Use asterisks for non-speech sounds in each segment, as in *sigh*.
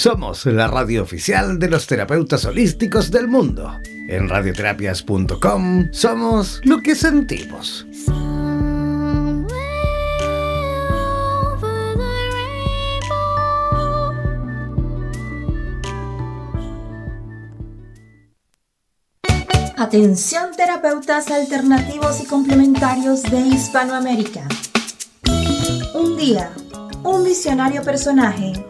Somos la radio oficial de los terapeutas holísticos del mundo. En radioterapias.com somos lo que sentimos. Atención terapeutas alternativos y complementarios de Hispanoamérica. Un día, un visionario personaje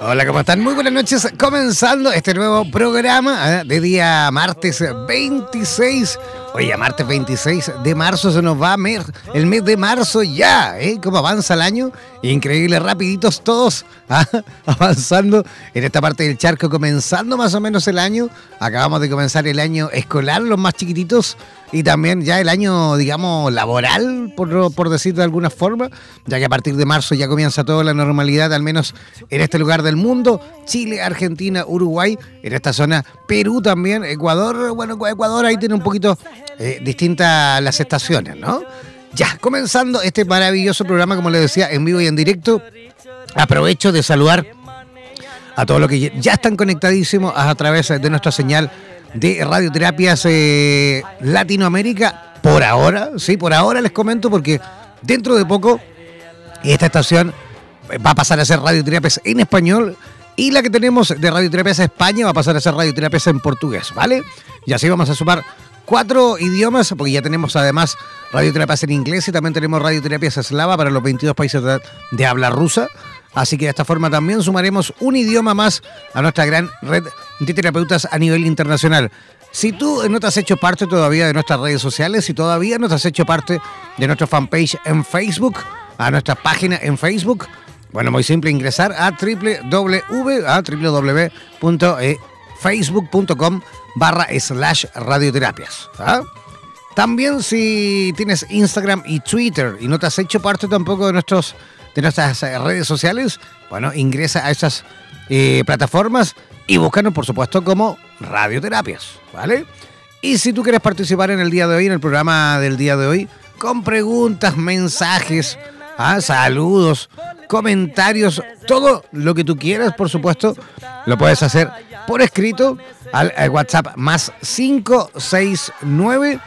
Hola, ¿cómo están? Muy buenas noches. Comenzando este nuevo programa ¿eh? de día martes 26 Oye, martes 26 de marzo se nos va el mes de marzo ya, ¿eh? ¿Cómo avanza el año? Increíble, rapiditos todos ¿ah? *laughs* avanzando en esta parte del charco, comenzando más o menos el año. Acabamos de comenzar el año escolar, los más chiquititos, y también ya el año, digamos, laboral, por, por decir de alguna forma, ya que a partir de marzo ya comienza toda la normalidad, al menos en este lugar del mundo, Chile, Argentina, Uruguay, en esta zona, Perú también, Ecuador, bueno, Ecuador ahí tiene un poquito eh, distintas las estaciones, ¿no? Ya, comenzando este maravilloso programa, como les decía, en vivo y en directo, aprovecho de saludar a todos los que ya están conectadísimos a través de nuestra señal de radioterapias eh, Latinoamérica. Por ahora, sí, por ahora les comento porque dentro de poco esta estación va a pasar a ser radioterapias en español y la que tenemos de radioterapias España va a pasar a ser radioterapias en portugués, ¿vale? Y así vamos a sumar cuatro idiomas, porque ya tenemos además radioterapias en inglés y también tenemos radioterapias eslava para los 22 países de habla rusa. Así que de esta forma también sumaremos un idioma más a nuestra gran red de terapeutas a nivel internacional. Si tú no te has hecho parte todavía de nuestras redes sociales, si todavía no te has hecho parte de nuestra fanpage en Facebook, a nuestra página en Facebook, bueno, muy simple, ingresar a www.facebook.com barra slash radioterapias. ¿ah? También si tienes Instagram y Twitter y no te has hecho parte tampoco de nuestros de nuestras eh, redes sociales, bueno, ingresa a esas eh, plataformas y búscanos, por supuesto, como radioterapias, ¿vale? Y si tú quieres participar en el día de hoy, en el programa del día de hoy, con preguntas, mensajes, ¿ah? saludos, comentarios, todo lo que tú quieras, por supuesto, lo puedes hacer por escrito al, WhatsApp más 569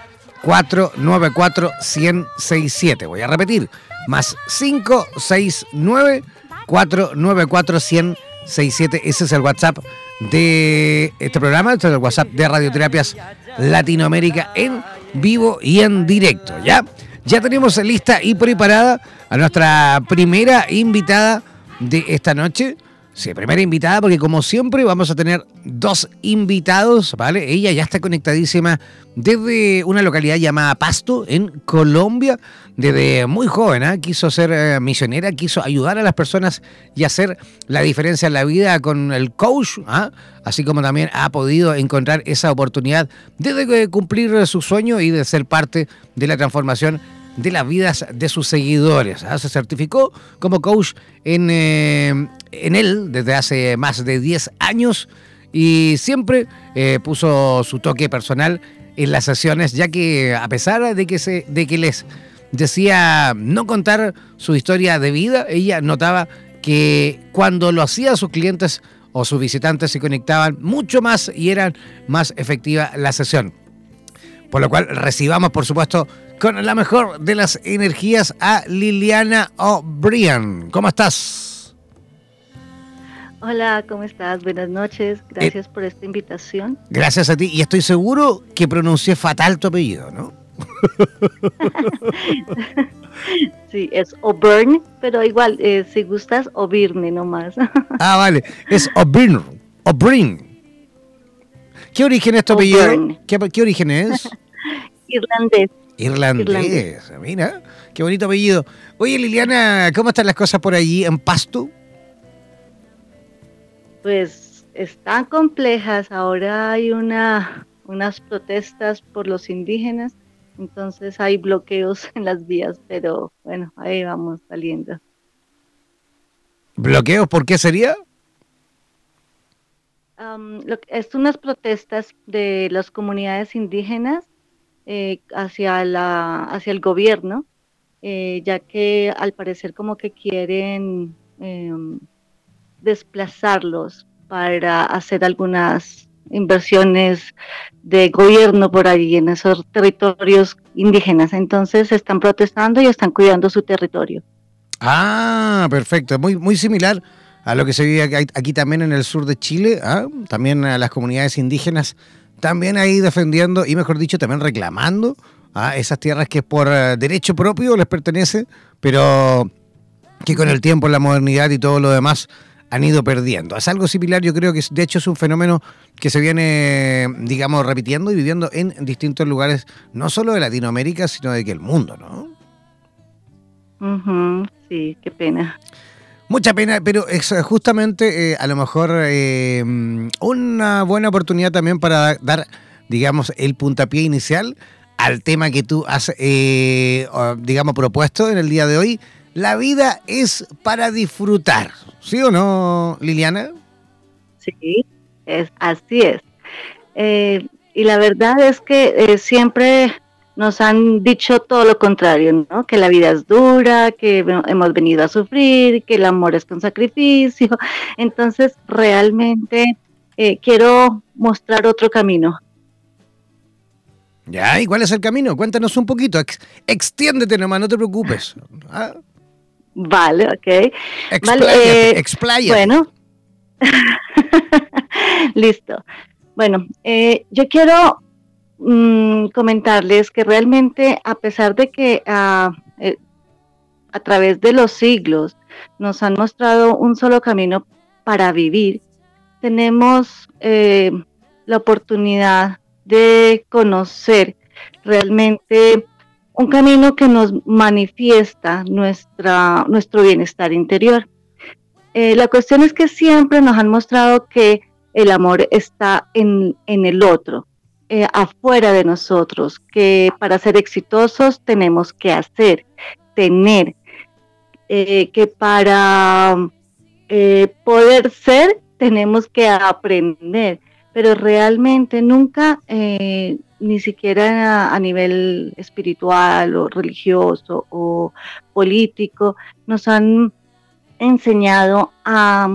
494 1067. Voy a repetir, más 569 494 1067. Ese es el WhatsApp de este programa, este es el WhatsApp de Radioterapias Latinoamérica en vivo y en directo, ¿ya? Ya tenemos lista y preparada a nuestra primera invitada de esta noche. Sí, primera invitada, porque como siempre vamos a tener dos invitados, ¿vale? Ella ya está conectadísima desde una localidad llamada Pasto, en Colombia. Desde muy joven, ¿eh? quiso ser eh, misionera, quiso ayudar a las personas y hacer la diferencia en la vida con el coach, ¿ah? así como también ha podido encontrar esa oportunidad de cumplir su sueño y de ser parte de la transformación de las vidas de sus seguidores. ¿ah? Se certificó como coach en, eh, en él desde hace más de 10 años y siempre eh, puso su toque personal en las sesiones, ya que a pesar de que, se, de que les decía no contar su historia de vida, ella notaba que cuando lo hacía sus clientes o sus visitantes se conectaban mucho más y eran más efectiva la sesión. Por lo cual recibamos, por supuesto, con la mejor de las energías a Liliana O'Brien. ¿Cómo estás? Hola, ¿cómo estás? Buenas noches. Gracias eh, por esta invitación. Gracias a ti. Y estoy seguro que pronuncié fatal tu apellido, ¿no? *laughs* sí, es O'Brien, pero igual, eh, si gustas, O'Birne nomás. *laughs* ah, vale. Es O'Brien. O'Brien. ¿Qué origen es tu apellido? ¿Qué, ¿Qué origen es? *laughs* Irlandés. Irlandés. Mira, qué bonito apellido. Oye, Liliana, ¿cómo están las cosas por allí en Pasto? Pues están complejas. Ahora hay una, unas protestas por los indígenas, entonces hay bloqueos *laughs* en las vías, pero bueno, ahí vamos saliendo. ¿Bloqueos por qué sería? es unas protestas de las comunidades indígenas eh, hacia, la, hacia el gobierno, eh, ya que al parecer como que quieren em, desplazarlos para hacer algunas inversiones de gobierno por allí en esos territorios indígenas. Entonces están protestando y están cuidando su territorio. Ah, perfecto. Muy, muy similar a lo que se vive aquí también en el sur de Chile. ¿ah? También a las comunidades indígenas también ahí defendiendo y mejor dicho también reclamando a esas tierras que por eh, derecho propio les pertenece, pero que con el tiempo, la modernidad y todo lo demás han ido perdiendo. Es algo similar, yo creo que de hecho es un fenómeno que se viene, digamos, repitiendo y viviendo en distintos lugares, no solo de Latinoamérica, sino de que el mundo, ¿no? sí, qué pena. Mucha pena, pero es justamente eh, a lo mejor eh, una buena oportunidad también para dar, digamos, el puntapié inicial al tema que tú has, eh, digamos, propuesto en el día de hoy. La vida es para disfrutar, ¿sí o no, Liliana? Sí, es, así es. y la verdad es que siempre nos han dicho todo lo contrario, ¿no? Que la vida es dura, que hemos venido a sufrir, que el amor es con sacrificio. *laughs* Entonces, realmente eh, quiero mostrar otro camino. Ya, ¿y cuál es el camino? Cuéntanos un poquito. extiéndete nomás, no te preocupes. Ah. *laughs* Vale, ok. Expláyate, vale, eh, Bueno. *laughs* Listo. Bueno, eh, yo quiero Mm, comentarles que realmente a pesar de que eh, a través de los siglos nos han mostrado un solo camino para vivir, tenemos eh, la oportunidad de conocer realmente un camino que nos manifiesta nuestra, nuestro bienestar interior. Eh, la cuestión es que siempre nos han mostrado que el amor está en, en el otro, eh, afuera de nosotros, que para ser exitosos tenemos que hacer, tener, eh, que para eh, poder ser tenemos que aprender, pero realmente nunca, ni siquiera a, nivel espiritual o religioso o político, nos han enseñado a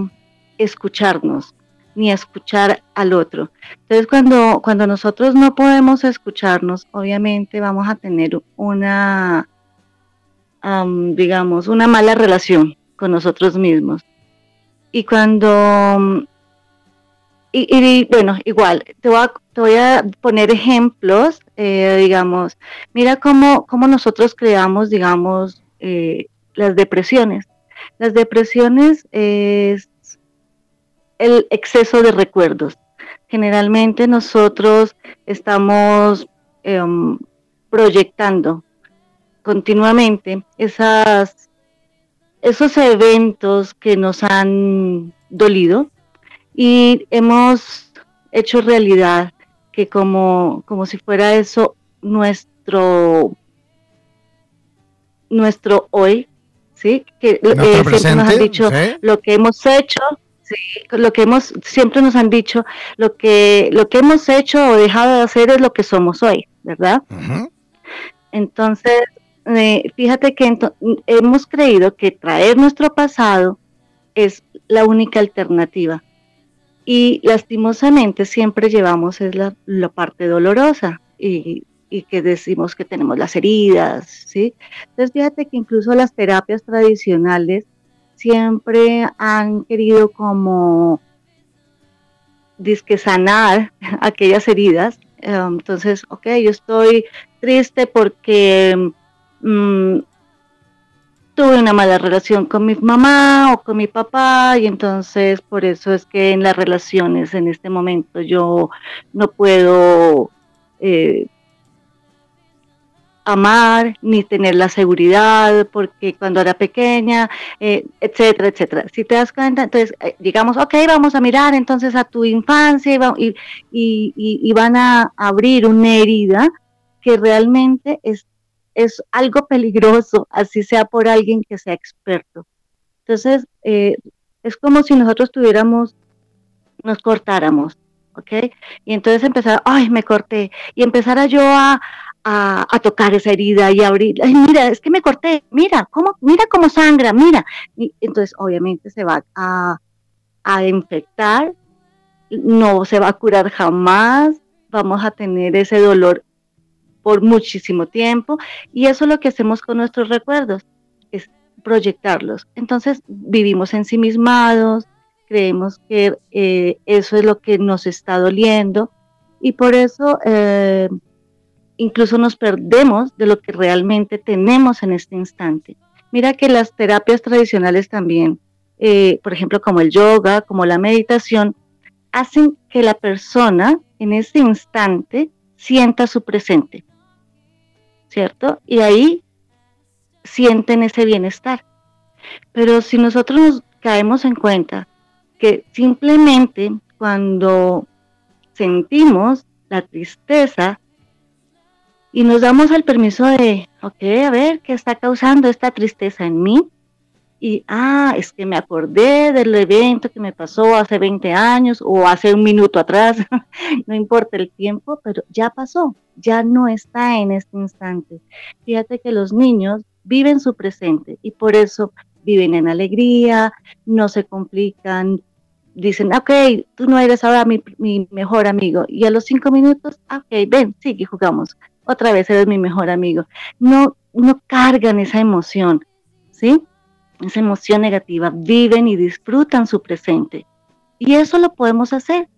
escucharnos, ni escuchar al otro. Entonces, cuando, cuando nosotros no podemos escucharnos, obviamente vamos a tener una, digamos, una mala relación con nosotros mismos. Y cuando, y, bueno, igual, te voy a, te voy a poner ejemplos, eh, digamos, mira cómo, cómo nosotros creamos, digamos, eh, las depresiones. Las depresiones es el exceso de recuerdos. Generalmente nosotros estamos em, proyectando continuamente esas, esos eventos que nos han dolido y hemos hecho realidad que como, como si fuera eso nuestro nuestro hoy, ¿sí? Que eh, siempre nos han dicho lo que hemos hecho, sí, lo que hemos siempre nos han dicho lo que lo que hemos hecho o dejado de hacer es lo que somos hoy, ¿verdad? Entonces, eh, fíjate que hemos creído que traer nuestro pasado es la única alternativa. Y lastimosamente siempre llevamos es la, parte dolorosa y, y, que decimos que tenemos las heridas, ¿sí? Entonces fíjate que incluso las terapias tradicionales siempre han querido como disque sanar *laughs* aquellas heridas. entonces, ok, yo estoy triste porque mm, tuve una mala relación con mi mamá o con mi papá y entonces por eso es que en las relaciones en este momento yo no puedo eh, amar ni tener la seguridad porque cuando era pequeña, eh, etcétera, etcétera. Si te das cuenta, entonces eh, digamos, ok, vamos a mirar entonces a tu infancia y, y, van a abrir una herida que realmente es es algo peligroso, así sea por alguien que sea experto. Entonces, eh, es como si nosotros tuviéramos, nos cortáramos, ¿ok? Y entonces empezar, ay, me corté, y empezara yo a, a, tocar esa herida y abrir, mira, es que me corté, mira, cómo, mira cómo sangra, mira. Y entonces, obviamente, se va a, a infectar, no se va a curar jamás, vamos a tener ese dolor por muchísimo tiempo y eso es lo que hacemos con nuestros recuerdos, es proyectarlos. Entonces vivimos ensimismados, creemos que eh, eso es lo que nos está doliendo y por eso eh, incluso nos perdemos de lo que realmente tenemos en este instante. Mira que las terapias tradicionales también, eh, por ejemplo como el yoga, como la meditación, hacen que la persona en ese instante sienta su presente. ¿cierto? Y ahí sienten ese bienestar. Pero si nosotros nos caemos en cuenta que simplemente cuando sentimos la tristeza y nos damos el permiso de, ok, a ver, ¿qué está causando esta tristeza en mí? Y, ah, es que me acordé del evento que me pasó hace 20 años o hace un minuto atrás, *laughs* no importa el tiempo, pero ya pasó, ya no está en este instante. Fíjate que los niños viven su presente y por eso viven en alegría, no se complican, dicen, ok, tú no eres ahora mi, mejor amigo. Y a los cinco minutos, ok, ven, sigue, jugamos. Otra vez eres mi mejor amigo. No, no cargan esa emoción, ¿sí? esa emoción negativa, viven y disfrutan su presente. Y eso lo podemos hacer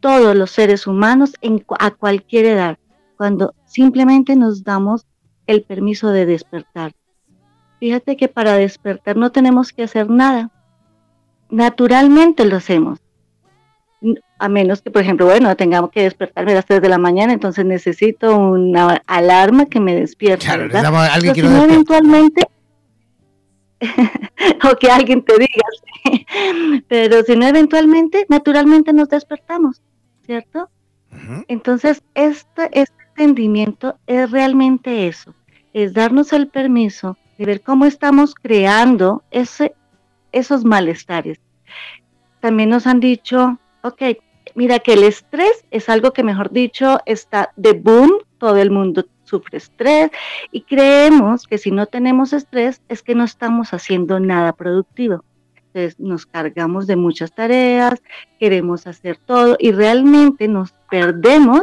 todos los seres humanos a cualquier edad, cuando simplemente nos damos el permiso de despertar. Fíjate que para despertar no tenemos que hacer nada. Naturalmente lo hacemos. A menos que, por ejemplo, bueno, tengamos que despertarme a las 3 de la mañana, entonces necesito una alarma que me despierte. Claro, alguien que eventualmente *laughs* o que alguien te diga, *laughs* pero si no eventualmente, naturalmente nos despertamos, ¿cierto? Entonces, este, este entendimiento es realmente eso, es darnos el permiso de ver cómo estamos creando ese, esos malestares. También nos han dicho, ok, mira que el estrés es algo que, mejor dicho, está de boom, todo el mundo sufre estrés y creemos que si no tenemos estrés es que no estamos haciendo nada productivo. Entonces nos cargamos de muchas tareas, queremos hacer todo y realmente nos perdemos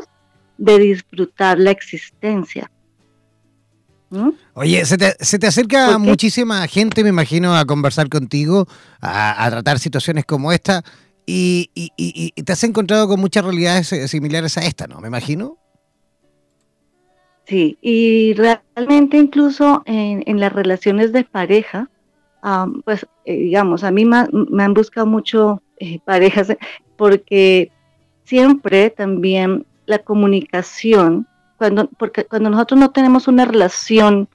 de disfrutar la existencia. Oye, se te, acerca muchísima gente, me imagino, a conversar contigo, a, tratar situaciones como esta, y, y, te has encontrado con muchas realidades eh, similares a esta, ¿no? Me imagino. Sí, y realmente incluso en, las relaciones de pareja, pues eh, digamos, a mí me, han buscado mucho eh, *laughs* parejas, porque siempre también la comunicación, cuando, porque cuando nosotros no tenemos una relación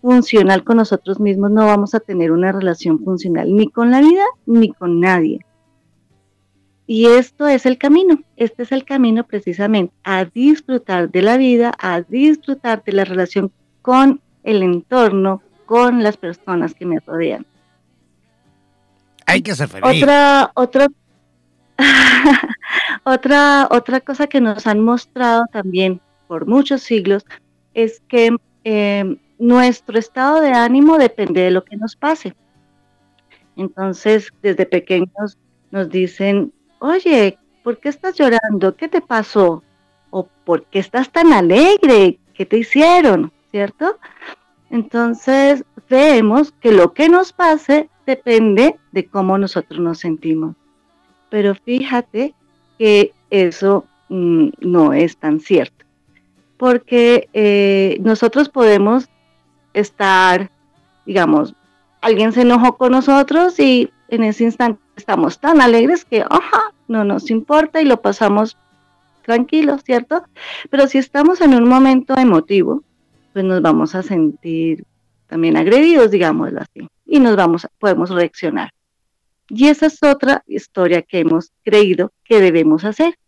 funcional con nosotros mismos, no vamos a tener una relación funcional ni con la vida ni con nadie. Y esto es el camino, este es el camino precisamente a disfrutar de la vida, a disfrutar de la relación con el entorno, con las personas que me rodean. Hay que ser feliz. Otra, otra, *laughs* otra, otra cosa que nos han mostrado también por muchos siglos es que em, nuestro estado de ánimo depende de lo que nos pase. Entonces, desde pequeños nos dicen, oye, ¿por qué estás llorando? ¿Qué te pasó? ¿O por qué estás tan alegre? ¿Qué te hicieron? ¿Cierto? Entonces, vemos que lo que nos pase depende de cómo nosotros nos sentimos. Pero fíjate que eso mm, no es tan cierto, porque eh, nosotros podemos estar, digamos, alguien se enojó con nosotros y en ese instante estamos tan alegres que, ajá, no nos importa y lo pasamos tranquilos, ¿cierto? Pero si estamos en un momento emotivo, pues nos vamos a sentir también agredidos, digámoslo así, y nos vamos, podemos reaccionar. Y esa es otra historia que hemos creído que debemos hacer.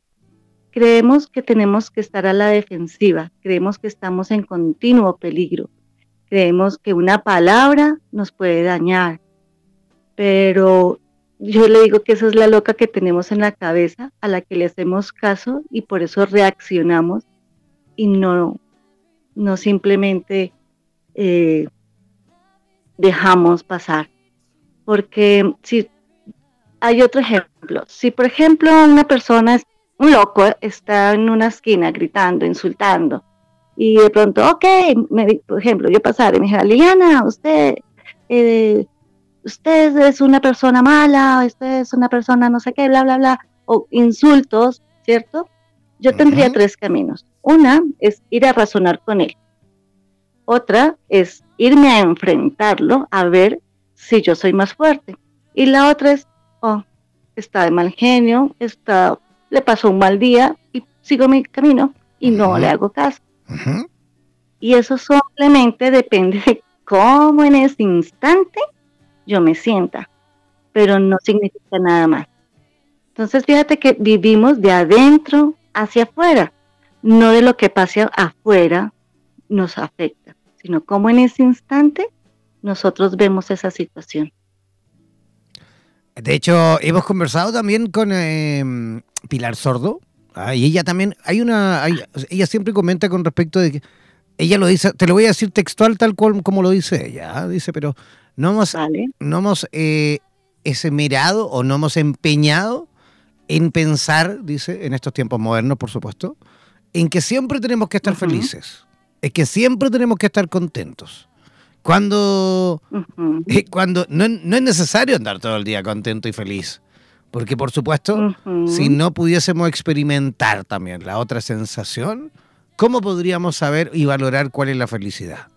Creemos que tenemos que estar a la defensiva, creemos que estamos en continuo peligro, creemos que una palabra nos puede dañar, pero yo le digo que esa es la loca que tenemos en la cabeza, a la que le hacemos caso y por eso reaccionamos y no, no simplemente eh, dejamos pasar. Porque si hay otro ejemplo, si por ejemplo una persona, un loco, está en una esquina gritando, insultando, y de pronto, ok, por ejemplo, yo pasar y me dijera, Liliana, usted, eh, usted es una persona mala, usted es una persona no sé qué, bla, bla, bla, o insultos, ¿cierto? Yo tendría tres caminos. Una es ir a razonar con él. Otra es irme a enfrentarlo a ver si yo soy más fuerte. Y la otra es, oh, está de mal genio, está, le pasó un mal día y sigo mi camino y no le hago caso. Y eso simplemente depende de cómo en ese instante yo me sienta, pero no significa nada más. Entonces fíjate que vivimos de adentro hacia afuera, no de lo que pase afuera nos afecta, sino cómo en ese instante nosotros vemos esa situación. De hecho, hemos conversado también con em, Pilar Sordo, Ah, y ella también, hay una, ella siempre comenta con respecto de que, ella lo dice, te lo voy a decir textual tal cual como lo dice ella, ¿ah? dice, pero no hemos, no hemos eh, esmerado o no hemos empeñado en pensar, dice, en estos tiempos modernos, por supuesto, en que siempre tenemos que estar felices, es que siempre tenemos que estar contentos. Cuando, eh, cuando no, no, es necesario andar todo el día contento y feliz. Porque por supuesto, si no pudiésemos experimentar también la otra sensación, ¿cómo podríamos saber y valorar cuál es la felicidad?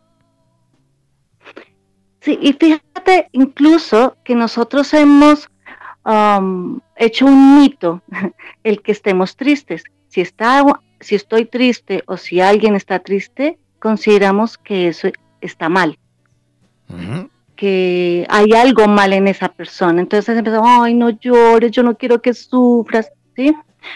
Sí, y fíjate incluso que nosotros hemos um, hecho un mito, *laughs* el que estemos tristes. Si, está, si estoy triste o si alguien está triste, consideramos que eso está mal que hay algo mal en esa persona. Entonces empezó, ay, no llores, yo no quiero que sufras, ¿sí?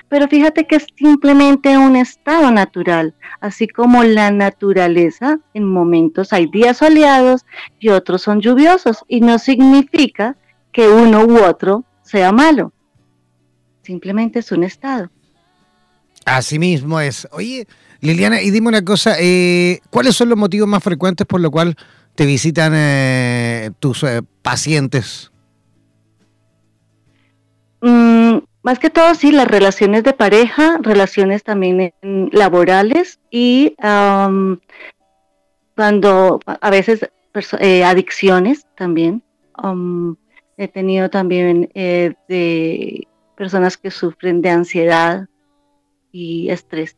Pero fíjate que es simplemente un estado natural, así como la naturaleza, en momentos hay días soleados y otros son lluviosos, y no significa que uno u otro sea malo, simplemente es un estado. Así mismo es. Oye, Liliana, y dime una cosa, eh, ¿cuáles son los motivos más frecuentes por lo cual te visitan eh, tus eh, pacientes? Mm, más que todo, sí, las relaciones de pareja, relaciones también laborales y cuando a veces eh, adicciones también. he tenido también de personas que sufren de ansiedad y estrés.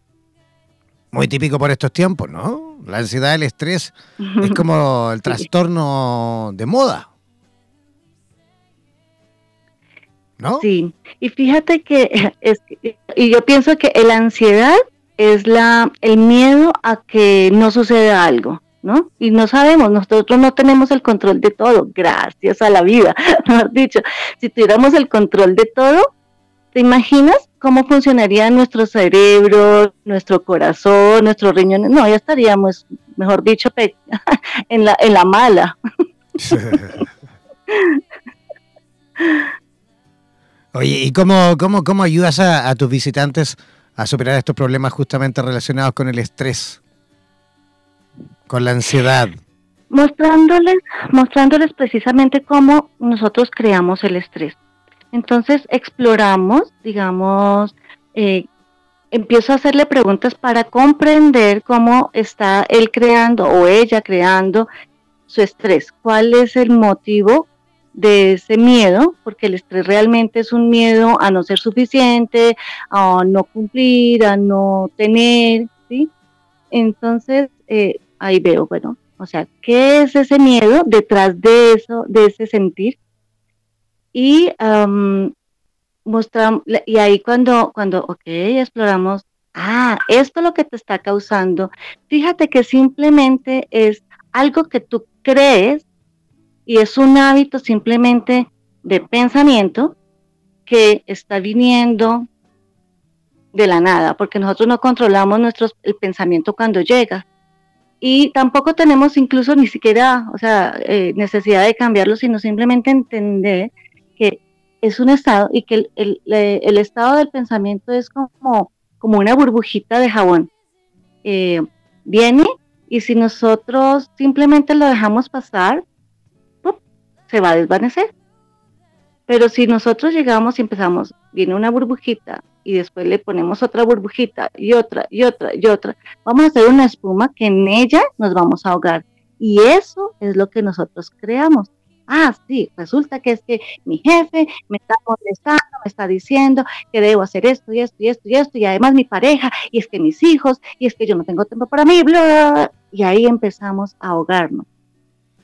Muy típico por estos tiempos, ¿no? La ansiedad, el estrés es *laughs* como el trastorno de moda. ¿No? Sí, y fíjate que, *laughs* es, y yo pienso que la ansiedad es la, el miedo a que no suceda algo. ¿no? Y no sabemos, nosotros no tenemos el control de todo, gracias a la vida, *laughs* mejor dicho. Si tuviéramos el control de todo, ¿te imaginas cómo funcionaría nuestro cerebro, nuestro corazón, nuestros riñones? No, ya estaríamos, mejor dicho, *laughs* en la, en la mala. Oye, ¿y cómo, cómo, cómo ayudas a, tus visitantes a superar estos problemas justamente relacionados con el estrés, con la ansiedad? Mostrándoles, mostrándoles precisamente cómo nosotros creamos el estrés. Entonces exploramos, digamos, eh, empiezo a hacerle preguntas para comprender cómo está él creando o ella creando su estrés, cuál es el motivo de ese miedo, porque el estrés realmente es un miedo a no ser suficiente, a no cumplir, a no tener, ¿sí? Entonces, eh, ahí veo, bueno, o sea, ¿qué es ese miedo detrás de eso, de ese sentir? Y mostramos, y ahí cuando, cuando, ok, exploramos, ah, esto es lo que te está causando, fíjate que simplemente es algo que tú crees y es un hábito simplemente de pensamiento que está viniendo de la nada, porque nosotros no controlamos nuestro, el pensamiento cuando llega. Y tampoco tenemos incluso ni siquiera, o sea, eh, necesidad de cambiarlo, sino simplemente entender que es un estado y que el, el, estado del pensamiento es como, como una burbujita de jabón. Eh, viene y si nosotros simplemente lo dejamos pasar, se va a desvanecer. Pero si nosotros llegamos y empezamos, viene una burbujita y después le ponemos otra burbujita y otra y otra y otra, vamos a hacer una espuma que en ella nos vamos a ahogar. Y eso es lo que nosotros creamos. Ah, sí, resulta que es que mi jefe me está molestando, me está diciendo que debo hacer esto y esto y esto y esto, y además mi pareja, y es que mis hijos, y es que yo no tengo tiempo para mí, bla, y ahí empezamos a ahogarnos.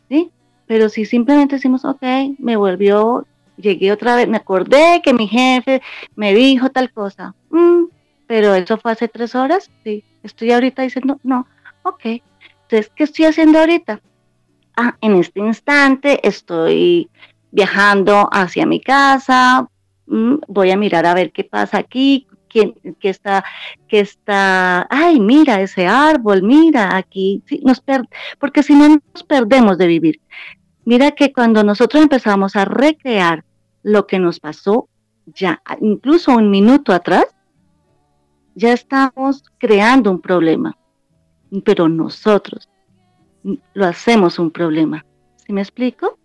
¿Sí? Pero si simplemente decimos, ok, me volvió, llegué otra vez, me acordé que mi jefe me dijo tal cosa, mm, pero eso fue hace tres horas, sí, estoy ahorita diciendo, no, ok, entonces, ¿qué estoy haciendo ahorita? Ah, en este instante estoy viajando hacia mi casa, mm, voy a mirar a ver qué pasa aquí, quién, qué está, qué está, ay, mira ese árbol, mira aquí, nos porque si no nos perdemos de vivir. Mira que cuando nosotros empezamos a recrear lo que nos pasó ya, incluso un minuto atrás, ya estamos creando un problema. Pero nosotros lo hacemos un problema. ¿Sí me explico?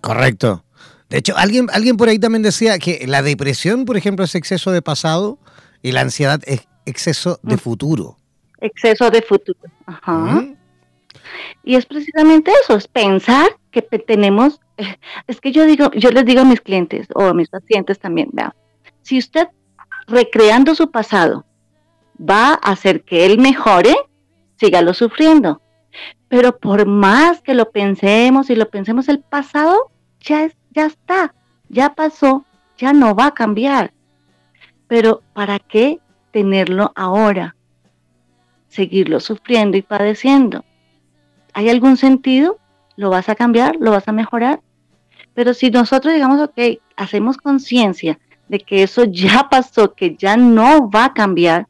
Correcto. De hecho, alguien, alguien por ahí también decía que la depresión, por ejemplo, es exceso de pasado y la ansiedad es exceso de mm. futuro. Exceso de futuro. Ajá. Y es precisamente eso, es pensar que tenemos, *laughs* es que yo digo, yo les digo a mis clientes o a mis pacientes también, vea, si usted recreando su pasado va a hacer que él mejore, sígalo sufriendo. Pero por más que lo pensemos y lo pensemos, el pasado ya, es, ya está, ya pasó, ya no va a cambiar. Pero ¿para qué tenerlo ahora? Seguirlo sufriendo y padeciendo. ¿Hay algún sentido? ¿Lo vas a cambiar? ¿Lo vas a mejorar? Pero si nosotros digamos, ok, hacemos conciencia de que eso ya *laughs* pasó, que ya no va a cambiar,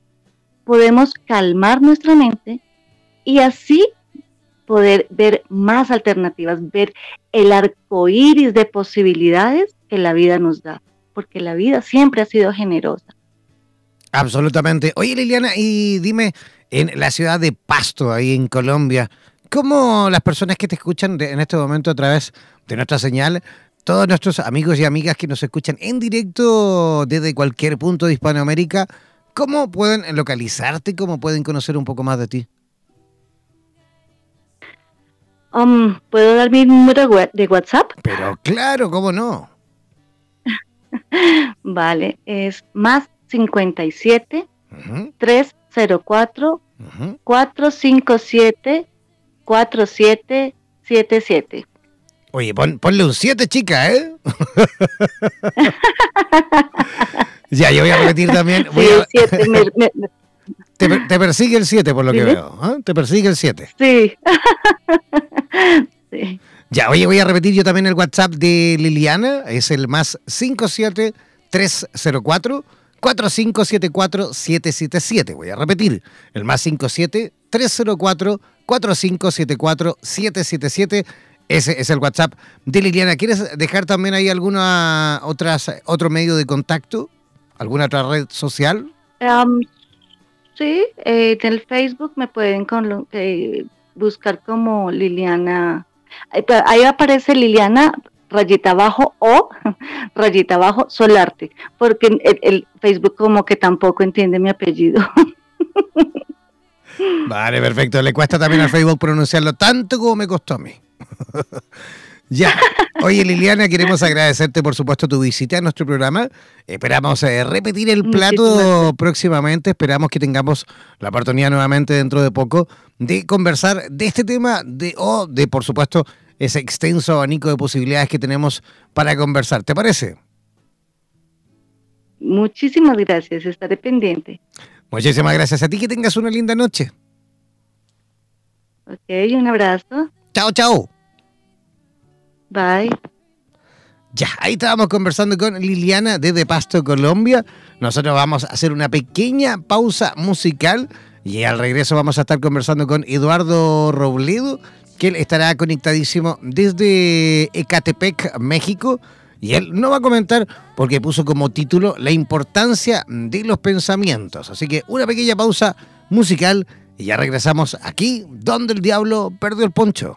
podemos calmar nuestra mente y así poder ver más alternativas, ver el arco iris de posibilidades que la vida nos da, porque la vida siempre ha sido generosa. Absolutamente. Oye, Liliana, y dime, en la ciudad de Pasto, ahí en Colombia, ¿Cómo las personas que te escuchan en este momento a través de nuestra señal, todos nuestros amigos y amigas que nos escuchan en directo desde cualquier punto de Hispanoamérica, cómo pueden localizarte, cómo pueden conocer un poco más de ti? Um, ¿Puedo dar mi número de WhatsApp? Pero claro, ¿cómo no? *laughs* vale, es más 57 304 457 4777. Oye, ponle un 7, chica, ¿eh? *laughs* ya, yo voy a repetir también. te, persigue el 7, por lo que veo. ¿ah? Te persigue el 7. Sí. *laughs* sí. Ya, oye, voy a repetir yo también el WhatsApp de Liliana. Es el más 57304 4574-777. Voy a repetir, el más 57-304-4574-777. Ese es el WhatsApp de Liliana. ¿Quieres dejar también ahí alguna otras, otro medio de contacto? ¿Alguna otra red social? Um, sí, eh, en el Facebook me pueden eh, buscar como Liliana. Ahí aparece Liliana rayita abajo o *laughs* rayita abajo Solarte, porque el, Facebook como que tampoco entiende mi apellido. *laughs* Vale, perfecto. Le cuesta también al Facebook pronunciarlo tanto como me costó a mí. *laughs* ya. Oye, Liliana, queremos agradecerte, por supuesto, tu visita a nuestro programa. Esperamos eh, repetir el plato próximamente. Esperamos que tengamos la oportunidad nuevamente dentro de poco de conversar de este tema de, o de, por supuesto, ese extenso abanico de posibilidades que tenemos para conversar. ¿Te parece? Muchísimas gracias, estaré pendiente. Muchísimas gracias a ti, que tengas una linda noche. Ok, un abrazo. Chao, chao. Bye. Ya, ahí estábamos conversando con Liliana desde Pasto, Colombia. Nosotros vamos a hacer una pequeña pausa musical y al regreso vamos a estar conversando con Eduardo Robledo, que él estará conectadísimo desde Ecatepec, México. Y él no va a comentar porque puso como título la importancia de los pensamientos. Así que una pequeña pausa musical y ya regresamos aquí donde el diablo perdió el poncho.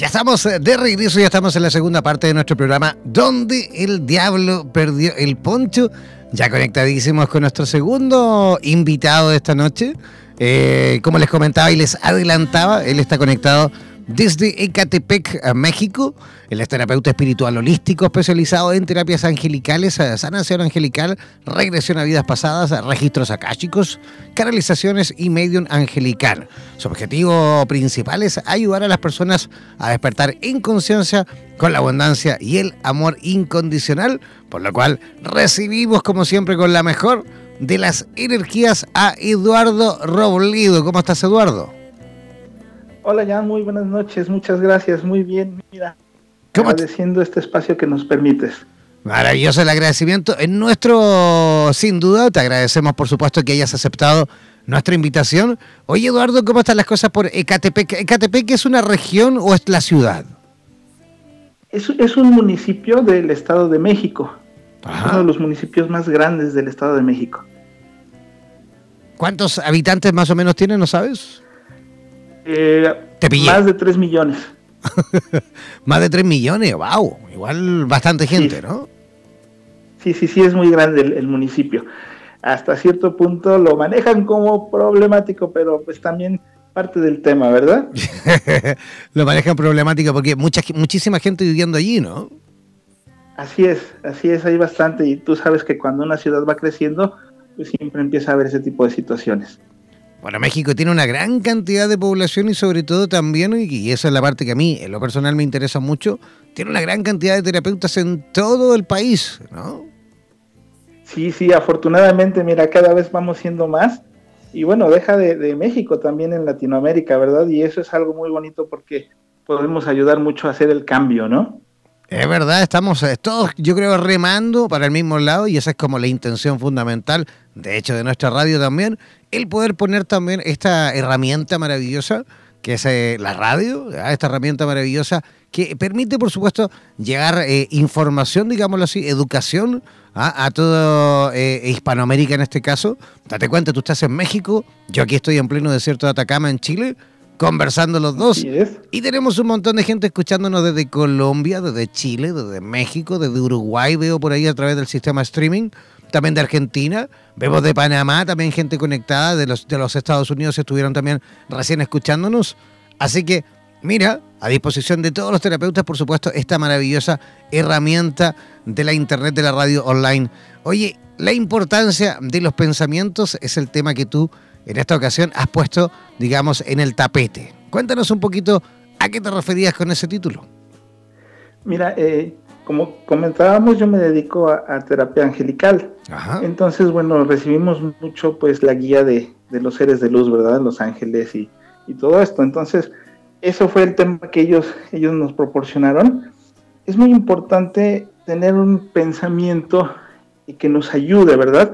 Ya, estamos eh, de regreso, ya estamos en la segunda parte de nuestro programa, donde el diablo perdió el poncho. Ya conectadísimos con nuestro segundo invitado de esta noche. Eh, como les comentaba y les adelantaba, él está conectado desde Ecatepec, México. Él es terapeuta espiritual holístico especializado en terapias angelicales, eh, sanación angelical, regresión a vidas pasadas, registros akáshicos, canalizaciones y medium angelical. Su objetivo principal es ayudar a las personas a despertar en conciencia con la abundancia y el amor incondicional, por lo cual recibimos como siempre con la mejor de las energías a Eduardo Robledo. ¿Cómo estás, Eduardo? Hola Jan, muy buenas noches, muchas gracias, muy bien, mira, agradeciendo este espacio que nos permites. Maravilloso el agradecimiento. En nuestro, sin duda, te agradecemos por supuesto que hayas aceptado nuestra invitación. Oye Eduardo, ¿cómo están las cosas por Ecatepec? ¿Ecatepec es una región o es la ciudad? Es, es un municipio del Estado de México, uno de los municipios más grandes del Estado de México. ¿Cuántos habitantes más o menos tiene, no sabes? Eh, más de 3 millones. *laughs* más de 3 millones, wow. Igual bastante gente, ¿no? Sí, sí, sí, es muy grande el, municipio. Hasta cierto punto lo manejan como problemático, pero pues también parte del tema, ¿verdad? *laughs* lo manejan problemático porque mucha, muchísima gente viviendo allí, ¿no? Así es, así es, hay bastante. Y tú sabes que cuando una ciudad va creciendo, pues siempre empieza a haber ese tipo de situaciones. Bueno, México tiene una gran cantidad de población y sobre todo también, y esa es la parte que a mí en lo personal me interesa mucho, tiene una gran cantidad de terapeutas en todo el país, ¿no? Sí, sí, afortunadamente, mira, cada vez vamos siendo más. Y bueno, deja de, México también en Latinoamérica, ¿verdad? Y eso es algo muy bonito porque podemos ayudar mucho a hacer el cambio, ¿no? Es verdad, estamos eh, todos, yo creo, remando para el mismo lado y esa es como la intención fundamental, de hecho, de nuestra radio también, el poder poner también esta herramienta maravillosa que es eh, la radio, esta herramienta maravillosa que permite, por supuesto, llegar eh, información, digámoslo así, educación ¿ah? a toda Hispanoamérica en este caso. Date cuenta, tú estás en México, yo aquí estoy en pleno desierto de Atacama, en Chile, conversando los dos. Y tenemos un montón de gente escuchándonos desde Colombia, desde Chile, desde México, desde Uruguay, veo por ahí a través del sistema streaming, también de Argentina, vemos de Panamá también gente conectada, de los, de los Estados Unidos estuvieron también recién escuchándonos. Así que, mira, a disposición de todos los terapeutas, por supuesto, esta maravillosa herramienta de la Internet, de la radio online. Oye, la importancia de los pensamientos es el tema que tú en esta ocasión has puesto, digamos, en el tapete. Cuéntanos un poquito a qué te referías con ese título. Mira, eh, como comentábamos, yo me dedico a, terapia angelical. Entonces, bueno, recibimos mucho pues la guía de, los seres de luz, ¿verdad? Los ángeles y, y, todo esto. Entonces, eso fue el tema que ellos, ellos nos proporcionaron. Es muy importante tener un pensamiento y que nos ayude, ¿verdad?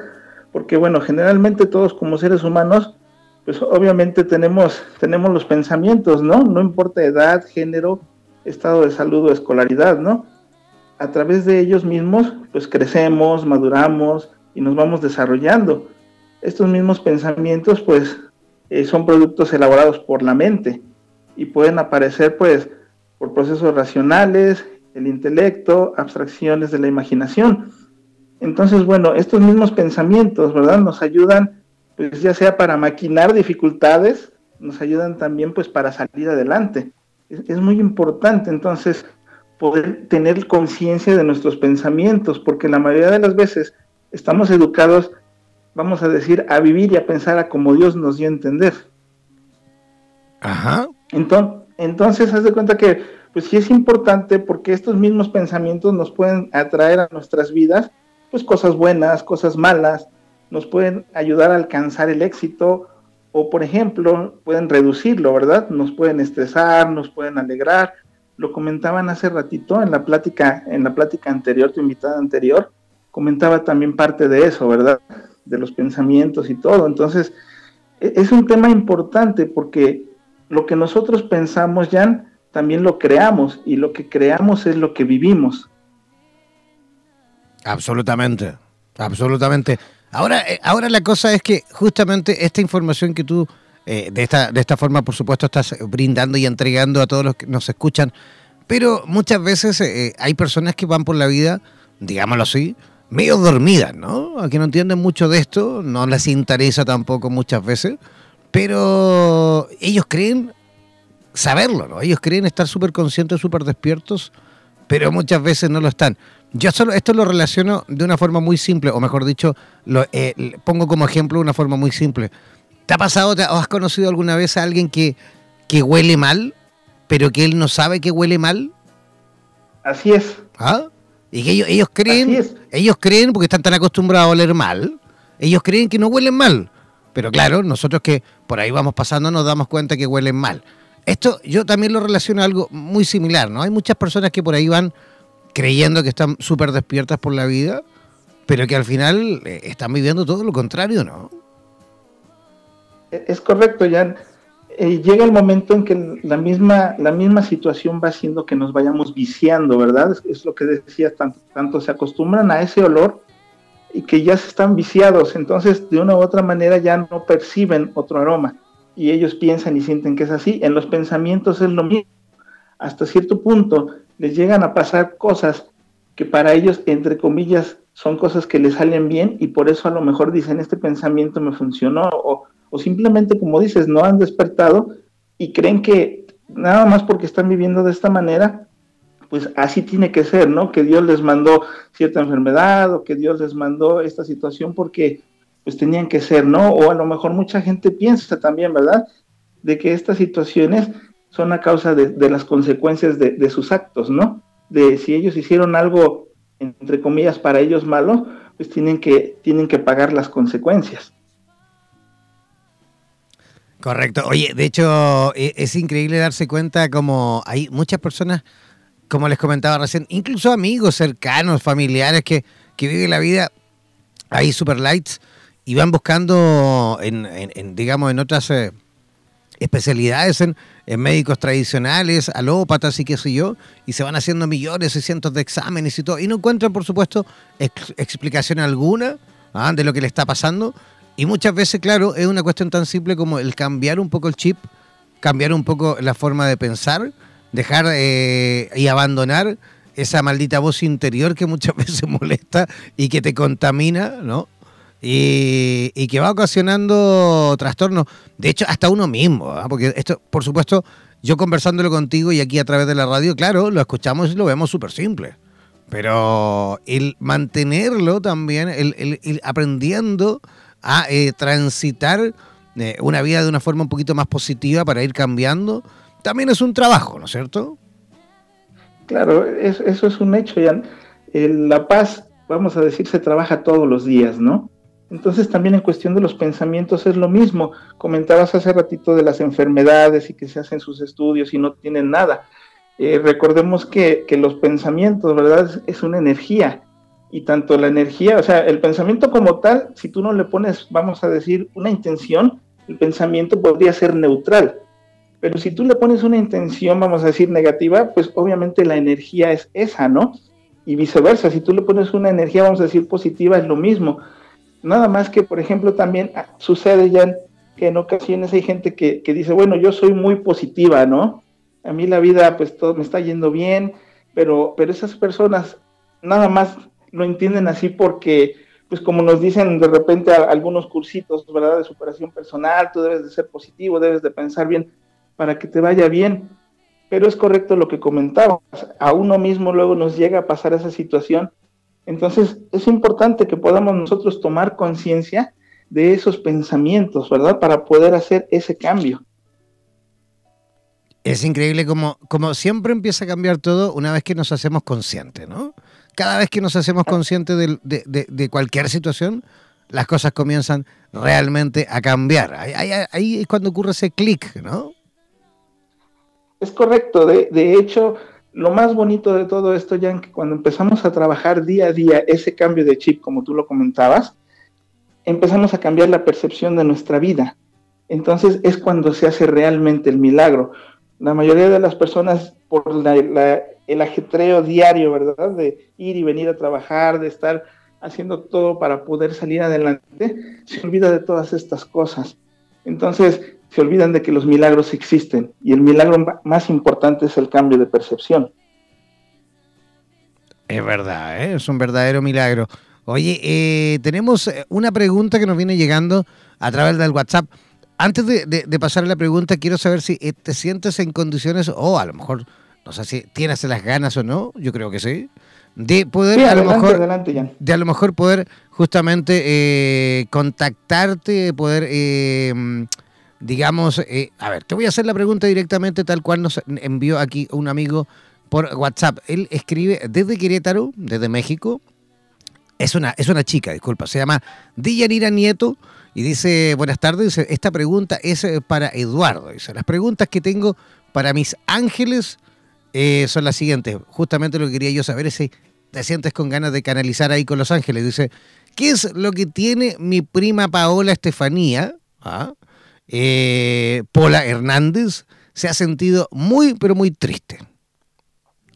Porque bueno, generalmente todos como seres humanos, pues obviamente tenemos, tenemos los pensamientos, ¿no? No importa edad, género, estado de salud o escolaridad, ¿no? A través de ellos mismos, pues crecemos, maduramos y nos vamos desarrollando. Estos mismos pensamientos, pues, eh, son productos elaborados por la mente y pueden aparecer, pues, por procesos racionales, el intelecto, abstracciones de la imaginación. Entonces, bueno, estos mismos pensamientos, ¿verdad? Nos ayudan, pues ya sea para maquinar dificultades, nos ayudan también pues para salir adelante. Es, muy importante entonces poder tener conciencia de nuestros pensamientos, porque la mayoría de las veces estamos educados, vamos a decir, a vivir y a pensar a como Dios nos dio a entender. Ajá. Entonces, entonces haz de cuenta que, pues sí es importante porque estos mismos pensamientos nos pueden atraer a nuestras vidas pues cosas buenas, cosas malas, nos pueden ayudar a alcanzar el éxito o por ejemplo pueden reducirlo, ¿verdad? Nos pueden estresar, nos pueden alegrar. Lo comentaban hace ratito en la plática, en la plática anterior, tu invitada anterior, comentaba también parte de eso, ¿verdad? De los pensamientos y todo. Entonces, e-, es un tema importante porque lo que nosotros pensamos, Jan, también lo creamos y lo que creamos es lo que vivimos. Absolutamente, absolutamente. Ahora, eh, ahora la cosa es que justamente esta información que tú eh, de, esta, de esta forma, por supuesto, estás brindando y entregando a todos los que nos escuchan, pero muchas veces eh, hay personas que van por la vida, digámoslo así, medio dormidas, ¿no? A que no entienden mucho de esto, no les interesa tampoco muchas veces, pero ellos creen saberlo, ¿no? Ellos creen estar súper conscientes, súper despiertos, pero muchas veces no lo están. Yo solo esto lo relaciono de una forma muy simple, o mejor dicho, lo eh, pongo como ejemplo una forma muy simple. ¿Te ha pasado o has conocido alguna vez a alguien que, que huele mal, pero que él no sabe que huele mal? Así es. ¿Ah? Y que ellos, ellos creen, ellos creen, porque están tan acostumbrados a oler mal, ellos creen que no huelen mal. Pero claro, nosotros que por ahí vamos pasando nos damos cuenta que huelen mal. Esto yo también lo relaciono a algo muy similar, ¿no? Hay muchas personas que por ahí van creyendo que están súper despiertas por la vida, pero que al final eh, están viviendo todo lo contrario, ¿no? Es correcto, Jan. Eh, llega el momento en que la misma, la misma situación va haciendo que nos vayamos viciando, ¿verdad? Es, lo que decías, tanto, tanto se acostumbran a ese olor y que ya se están viciados, entonces de una u otra manera ya no perciben otro aroma y ellos piensan y sienten que es así. En los pensamientos es lo mismo. Hasta cierto punto, les llegan a pasar cosas que para ellos, entre comillas, son cosas que les salen bien y por eso a lo mejor dicen, este pensamiento me funcionó o, o simplemente, como dices, no han despertado y creen que nada más porque están viviendo de esta manera, pues así tiene que ser, ¿no? Que Dios les mandó cierta enfermedad o que Dios les mandó esta situación porque pues tenían que ser, ¿no? O a lo mejor mucha gente piensa también, ¿verdad? De que estas situaciones son a causa de, las consecuencias de, sus actos, ¿no? De si ellos hicieron algo, entre comillas, para ellos malo, pues tienen que, tienen que pagar las consecuencias. Correcto. Oye, de hecho, e, es increíble darse cuenta como hay muchas personas como les comentaba recién, incluso amigos cercanos, familiares que, que viven la vida ahí super lights y van buscando en, digamos, en otras eh, especialidades, en, médicos tradicionales, alópatas y qué sé yo, y se van haciendo millones y cientos de exámenes y todo, y no encuentran, por supuesto, explicación alguna ¿ah? de lo que le está pasando. Y muchas veces, claro, es una cuestión tan simple como el cambiar un poco el chip, cambiar un poco la forma de pensar, dejar eh, y abandonar esa maldita voz interior que muchas *laughs* veces molesta y que te contamina, ¿no? Y, que va ocasionando trastornos, de hecho, hasta uno mismo, ¿ah? porque esto, por supuesto, yo conversándolo contigo y aquí a través de la radio, claro, lo escuchamos y lo vemos súper simple. Pero el mantenerlo también, el, aprendiendo a eh, transitar eh, una vida de una forma un poquito más positiva para ir cambiando, también es un trabajo, ¿no es cierto? Claro, eso es un hecho, Jan. la paz, vamos a decir, se trabaja todos los días, ¿no? Entonces también en cuestión de los pensamientos es lo mismo. Comentabas hace ratito de las enfermedades y que se hacen sus estudios y no tienen nada. Eh, recordemos que, los pensamientos, ¿verdad? Es, es, una energía. Y tanto la energía, o sea, el pensamiento como tal, si tú no le pones, vamos a decir, una intención, el pensamiento podría ser neutral. Pero si tú le pones una intención, vamos a decir, negativa, pues obviamente la energía es esa, ¿no? Y viceversa, si tú le pones una energía, vamos a decir, positiva, es lo mismo. Nada más que, por ejemplo, también ah, sucede ya que en ocasiones hay gente que, dice, bueno, yo soy muy positiva, ¿no? A mí la vida, pues todo me está yendo bien, pero, pero esas personas nada más lo entienden así porque, pues como nos dicen de repente algunos cursitos, ¿verdad? De superación personal, tú debes de ser positivo, debes de pensar bien para que te vaya bien. Pero es correcto lo que comentabas, a uno mismo luego nos llega a pasar esa situación. Entonces es importante que podamos nosotros tomar conciencia de esos pensamientos, ¿verdad? Para poder hacer ese cambio. Es increíble como, como siempre empieza a cambiar todo una vez que nos hacemos conscientes, ¿no? Cada vez que nos hacemos conscientes de, de cualquier situación, las cosas comienzan realmente a cambiar. Ahí, ahí, ahí es cuando ocurre ese clic, ¿no? Es correcto, de, de, hecho, lo más bonito de todo esto, Jan, que cuando empezamos a trabajar día a día ese cambio de chip, como tú lo comentabas, empezamos a cambiar la percepción de nuestra vida. Entonces es cuando se hace realmente el milagro. La mayoría de las personas, por el ajetreo diario, ¿verdad? De ir y venir a trabajar, de estar haciendo todo para poder salir adelante, se olvida de todas estas cosas. Entonces, se olvidan de que los milagros existen y el milagro más importante es el cambio de percepción. Es verdad, ¿eh? es un verdadero milagro. Oye, eh, tenemos eh, una pregunta que nos viene llegando a través del WhatsApp. Antes de, de, pasar la pregunta, quiero saber si te sientes en condiciones, o a lo mejor, no sé si tienes las ganas o no, yo creo que sí, de poder a lo mejor de a lo mejor poder justamente contactarte, poder digamos, eh, a ver, te voy a hacer la pregunta directamente tal cual nos envió aquí un amigo por WhatsApp. Él escribe desde Querétaro, desde México. Es una, es una chica, disculpa, se llama Diyanira Nieto y dice, buenas tardes, esta pregunta es eh, para Eduardo. Dice, las preguntas que tengo para mis ángeles eh, son las siguientes. Justamente lo que quería yo saber es si te sientes con ganas de canalizar ahí con los ángeles. Dice, ¿qué es lo que tiene mi prima Paola Estefanía? ¿Ah? Eh, Pola Hernández se ha sentido muy, pero muy triste.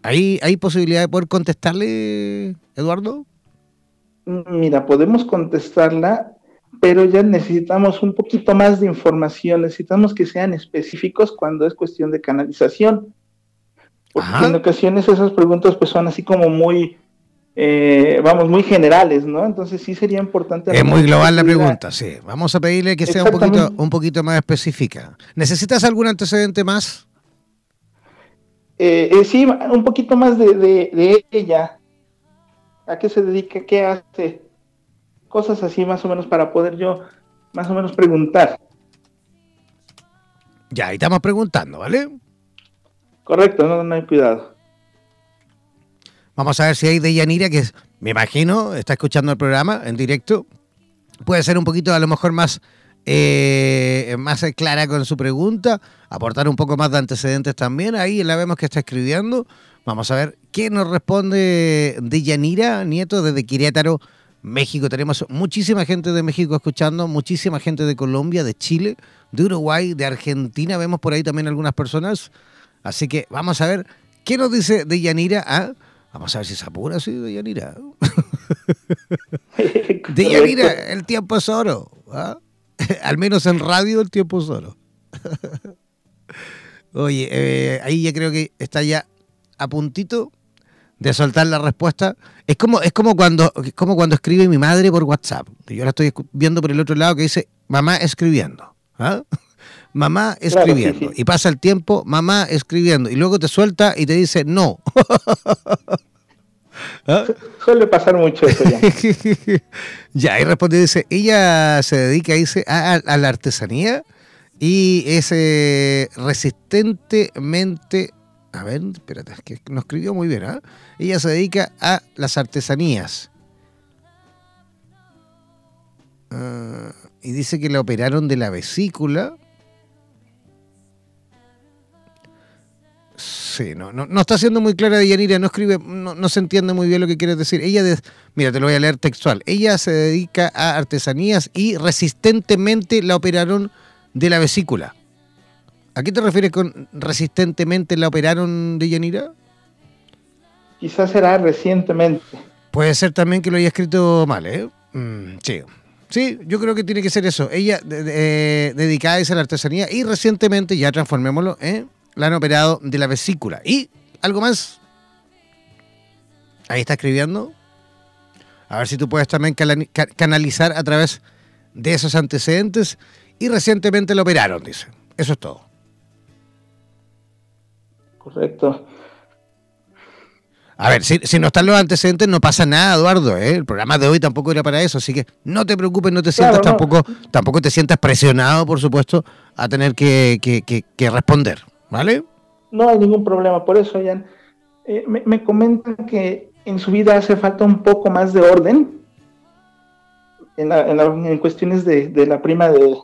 ¿Hay, ¿Hay posibilidad de poder contestarle, Eduardo? Mira, podemos contestarla, pero ya necesitamos un poquito más de información, necesitamos que sean específicos cuando es cuestión de canalización. Porque en ocasiones esas preguntas pues son así como muy, eh, vamos, muy generales, ¿no? Entonces sí sería importante... Es muy global la pregunta, sí. Vamos a pedirle que sea un poquito, un poquito más específica. ¿Necesitas algún antecedente más? Eh, eh, sí, un poquito más de, ella. ¿A qué se dedica? ¿Qué hace? Cosas así más o menos para poder yo más o menos preguntar. Ya, ahí estamos preguntando, ¿vale? Correcto, no, no hay cuidado. Vamos a ver si hay de Yanira, que me imagino está escuchando el programa en directo. Puede ser un poquito a lo mejor más, eh, más clara con su pregunta, aportar un poco más de antecedentes también. Ahí la vemos que está escribiendo. Vamos a ver qué nos responde de Yanira Nieto desde Querétaro, México. Tenemos muchísima gente de México escuchando, muchísima gente de Colombia, de Chile, de Uruguay, de Argentina. Vemos por ahí también algunas personas. Así que vamos a ver qué nos dice de Yanira. ¿ah? Vamos a ver si se apura así de Yanira. *laughs* de Yanira, el tiempo es oro. ¿ah? *laughs* Al menos en radio el tiempo es oro. *laughs* Oye, eh, ahí ya creo que está ya a puntito de soltar la respuesta. Es como, es como cuando, como cuando escribe mi madre por WhatsApp. Yo la estoy viendo por el otro lado que dice mamá escribiendo. ¿ah? Mamá escribiendo. Y pasa el tiempo, mamá escribiendo. Y luego te suelta y te dice no. *laughs* ¿Ah? Suele pasar mucho eso ya. *laughs* ya, y responde, dice, ella se dedica, dice, a, la artesanía y es eh, resistentemente a ver, espérate, es que nos escribió muy bien, ¿ah? Ella se dedica a las artesanías. Ah, y dice que le operaron de la vesícula. Sí, no, no, está siendo muy clara Yanira, no escribe, no, se entiende muy bien lo que quieres decir. Ella, mira, te lo voy a leer textual. Ella se dedica a artesanías y resistentemente la operaron de la vesícula. ¿A qué te refieres con resistentemente la operaron de Yanira? Quizás será recientemente. Puede ser también que lo haya escrito mal, ¿eh? Mm, sí. Sí, yo creo que tiene que ser eso. Ella dedicada a la artesanía y recientemente, ya transformémoslo, ¿eh? La han operado de la vesícula. ¿Y algo más? Ahí está escribiendo. A ver si tú puedes también canalizar a través de esos antecedentes. Y recientemente la operaron, dice. Eso es todo. Correcto. A ver, si, no están los antecedentes, no pasa nada, Eduardo. ¿eh? El programa de hoy tampoco era para eso, así que no te preocupes, no te sientas tampoco, tampoco te sientas presionado, por supuesto, a tener que, responder, ¿vale? No hay ningún problema, por eso, Jan. Eh, me, comentan que en su vida hace falta un poco más de orden en, cuestiones de, la prima de,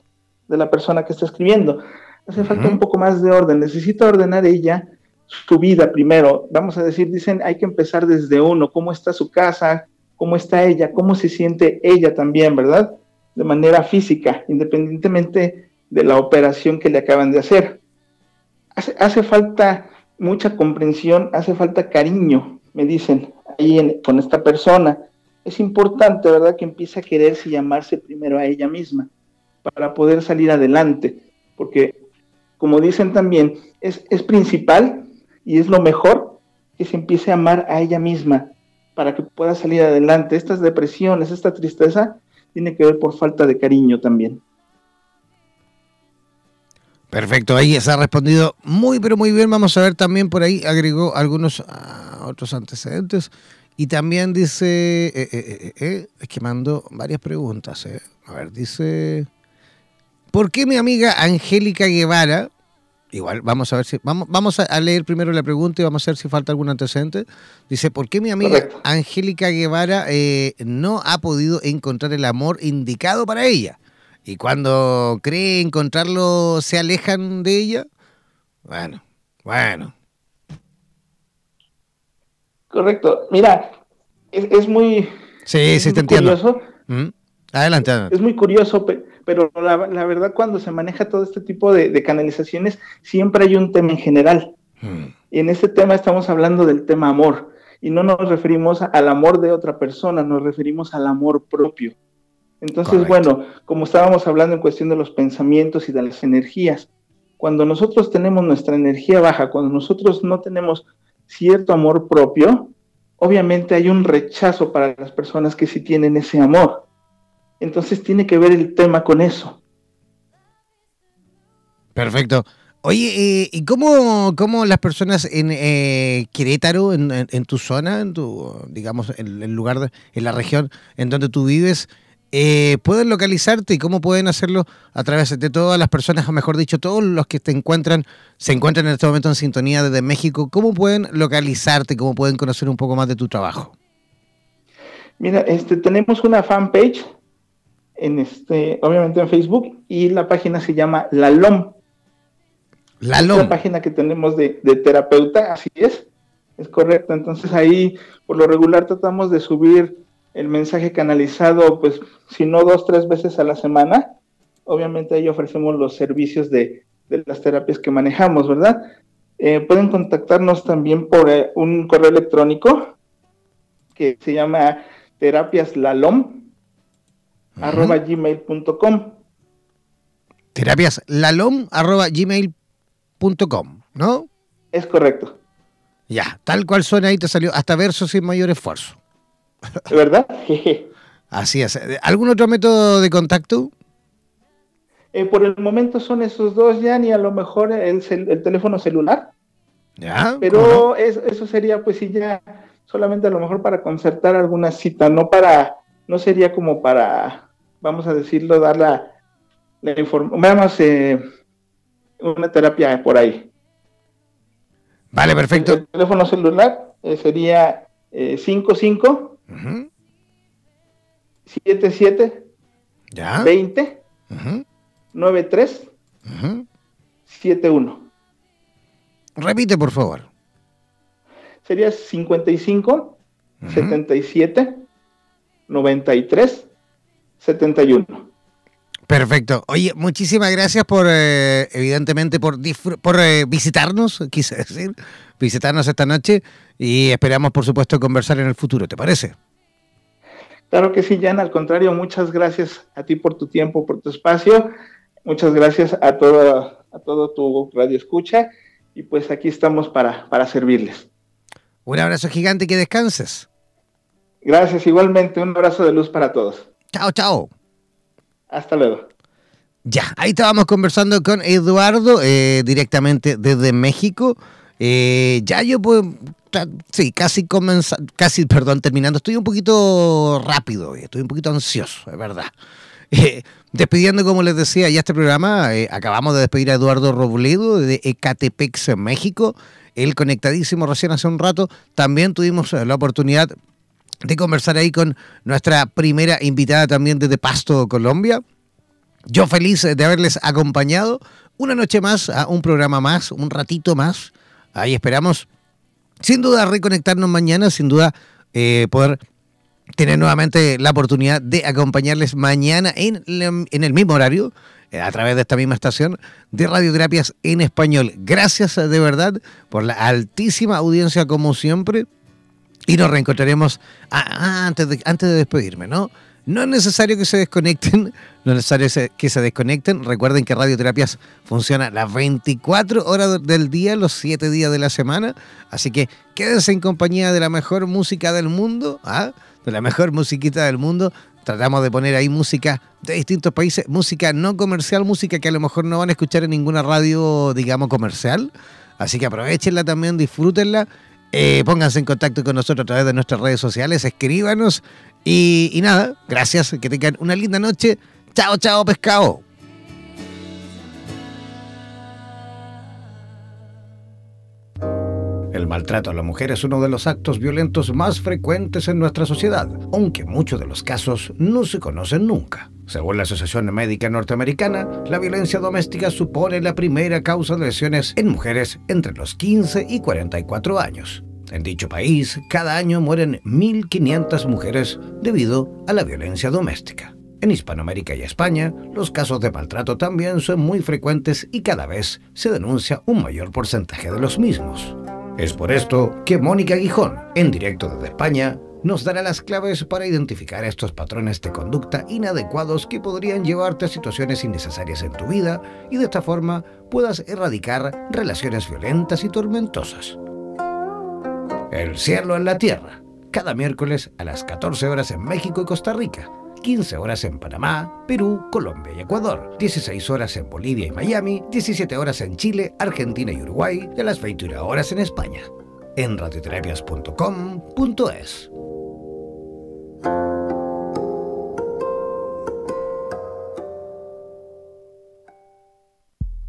la persona que está escribiendo. Hace falta un poco más de orden. Necesita ordenar ella su vida primero. Vamos a decir, dicen, hay que empezar desde uno, cómo está su casa, cómo está ella, cómo se siente ella también, ¿verdad? De manera física, independientemente de la operación que le acaban de hacer. Hace, falta mucha comprensión, hace falta cariño, me dicen, ahí con esta persona. Es importante, ¿verdad?, que empiece a quererse y llamarse primero a ella misma para poder salir adelante, porque, como dicen también, es, es principal y es lo mejor que se empiece a amar a ella misma para que pueda salir adelante. Estas depresiones, esta tristeza, tiene que ver por falta de cariño también. Perfecto, ahí se ha respondido muy, pero muy bien. Vamos a ver también por ahí, agregó algunos ah, otros antecedentes. Y también dice, eh, eh, eh, es que mandó varias preguntas. A ver, dice, ¿por qué mi amiga Angélica Guevara Igual, vamos a ver si. Vamos, vamos a leer primero la pregunta y vamos a ver si falta algún antecedente. Dice: ¿Por qué mi amiga Angélica Guevara eh, no ha podido encontrar el amor indicado para ella? Y cuando cree encontrarlo, se alejan de ella. Bueno, bueno. Correcto. Mira, es, muy. Sí, sí, te entiendo. ¿Mm? Adelante, Es muy curioso, pero la, verdad cuando se maneja todo este tipo de, canalizaciones, siempre hay un tema en general. Hmm. Y en este tema estamos hablando del tema amor. Y no nos referimos al amor de otra persona, nos referimos al amor propio. Entonces, bueno, como estábamos hablando en cuestión de los pensamientos y de las energías, cuando nosotros tenemos nuestra energía baja, cuando nosotros no tenemos cierto amor propio, obviamente hay un rechazo para las personas que sí tienen ese amor. Entonces tiene que ver el tema con eso. Perfecto. Oye, eh, ¿y cómo, cómo, las personas en eh, Querétaro, en, tu zona, en tu, digamos, en el lugar, en la región en donde tú vives, eh, pueden localizarte y cómo pueden hacerlo a través de todas las personas, o mejor dicho, todos los que te encuentran, se encuentran en este momento en sintonía desde México, ¿cómo pueden localizarte, cómo pueden conocer un poco más de tu trabajo? Mira, este, tenemos una fanpage en este, obviamente en Facebook, y la página se llama La LOM. La LOM. la página que tenemos de, terapeuta, así es. Es correcto, entonces ahí por lo regular tratamos de subir el mensaje canalizado, pues si no dos, tres veces a la semana. Obviamente ahí ofrecemos los servicios de, las terapias que manejamos, ¿verdad? Eh, pueden contactarnos también por eh, un correo electrónico que se llama terapiaslalom arroba gmail.com terapiaslalom arroba gmail.com, ¿no? Es correcto. Ya, tal cual suena ahí te salió hasta verso sin mayor esfuerzo. ¿Verdad? *laughs* Así es. ¿Algún otro método de contacto? Eh, por el momento son esos dos, ya ni a lo mejor el, el teléfono celular. Ya. Pero eso sería, pues sí, ya solamente a lo mejor para concertar alguna cita, no para, no sería como para, vamos a decirlo, dar la, la información, eh, una terapia por ahí. Vale, perfecto. El, teléfono celular eh, sería 55 77 20 93 71. Repite, por favor. Sería 55 77 93 71. Perfecto. Oye, muchísimas gracias por, eh, evidentemente, por, por eh, visitarnos, quise decir, visitarnos esta noche y esperamos, por supuesto, conversar en el futuro. ¿Te parece? Claro que sí, Jan. Al contrario, muchas gracias a ti por tu tiempo, por tu espacio. Muchas gracias a todo, a todo tu radio escucha y pues aquí estamos para, para servirles. Un abrazo gigante y que descanses. Gracias, igualmente. Un abrazo de luz para todos. Chao, chao. Hasta luego. Ya, ahí estábamos conversando con Eduardo eh, directamente desde México. Eh, ya yo pues, sí, casi comenzando, casi, perdón, terminando. Estoy un poquito rápido, estoy un poquito ansioso, es verdad. *laughs* Eh, despidiendo, como les decía, ya este programa, acabamos de despedir a Eduardo Robledo de Ecatepex, México. Él conectadísimo recién hace un rato. También tuvimos la oportunidad de conversar ahí con nuestra primera invitada también desde Pasto, Colombia. Yo feliz de haberles acompañado una noche más, a un programa más, un ratito más. Ahí esperamos, sin duda, reconectarnos mañana, sin duda, eh, poder tener nuevamente la oportunidad de acompañarles mañana en, en el mismo horario, eh, a través de esta misma estación de radioterapias en español. Gracias de verdad por la altísima audiencia como siempre y nos reencontraremos antes, de, antes de despedirme, ¿no? No es necesario que se desconecten, *laughs* no es necesario que se desconecten. Recuerden que Radioterapias funciona las 24 horas del día, los 7 días de la semana. Así que quédense en compañía de la mejor música del mundo, ¿ah? de la mejor musiquita del mundo. Tratamos de poner ahí música de distintos países, música no comercial, música que a lo mejor no van a escuchar en ninguna radio, digamos, comercial. Así que aprovechenla también, disfrútenla eh, pónganse en contacto con nosotros a través de nuestras redes sociales, escríbanos y, y nada, gracias, que tengan una linda noche. Chao, chao, pescado. El maltrato a la mujer es uno de los actos violentos más frecuentes en nuestra sociedad, aunque muchos de los casos no se conocen nunca. Según la Asociación Médica Norteamericana, la violencia doméstica supone la primera causa de lesiones en mujeres entre los 15 y 44 años. En dicho país, cada año mueren 1.500 mujeres debido a la violencia doméstica. En Hispanoamérica y España, los casos de maltrato también son muy frecuentes y cada vez se denuncia un mayor porcentaje de los mismos. Es por esto que Mónica Guijón, en directo desde España, nos dará las claves para identificar estos patrones de conducta inadecuados que podrían llevarte a situaciones innecesarias en tu vida y de esta forma puedas erradicar relaciones violentas y tormentosas. El cielo en la tierra, cada miércoles a las 14 horas en México y Costa Rica, 15 horas en Panamá, Perú, Colombia y Ecuador, 16 horas en Bolivia y Miami, 17 horas en Chile, Argentina y Uruguay y a las 21 horas en España. En radioterapias.com.es.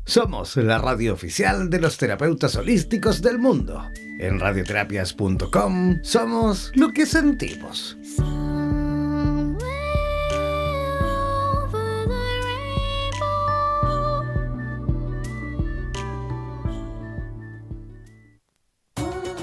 Somos la radio oficial de los terapeutas holísticos del mundo. En radioterapias.com somos lo que sentimos.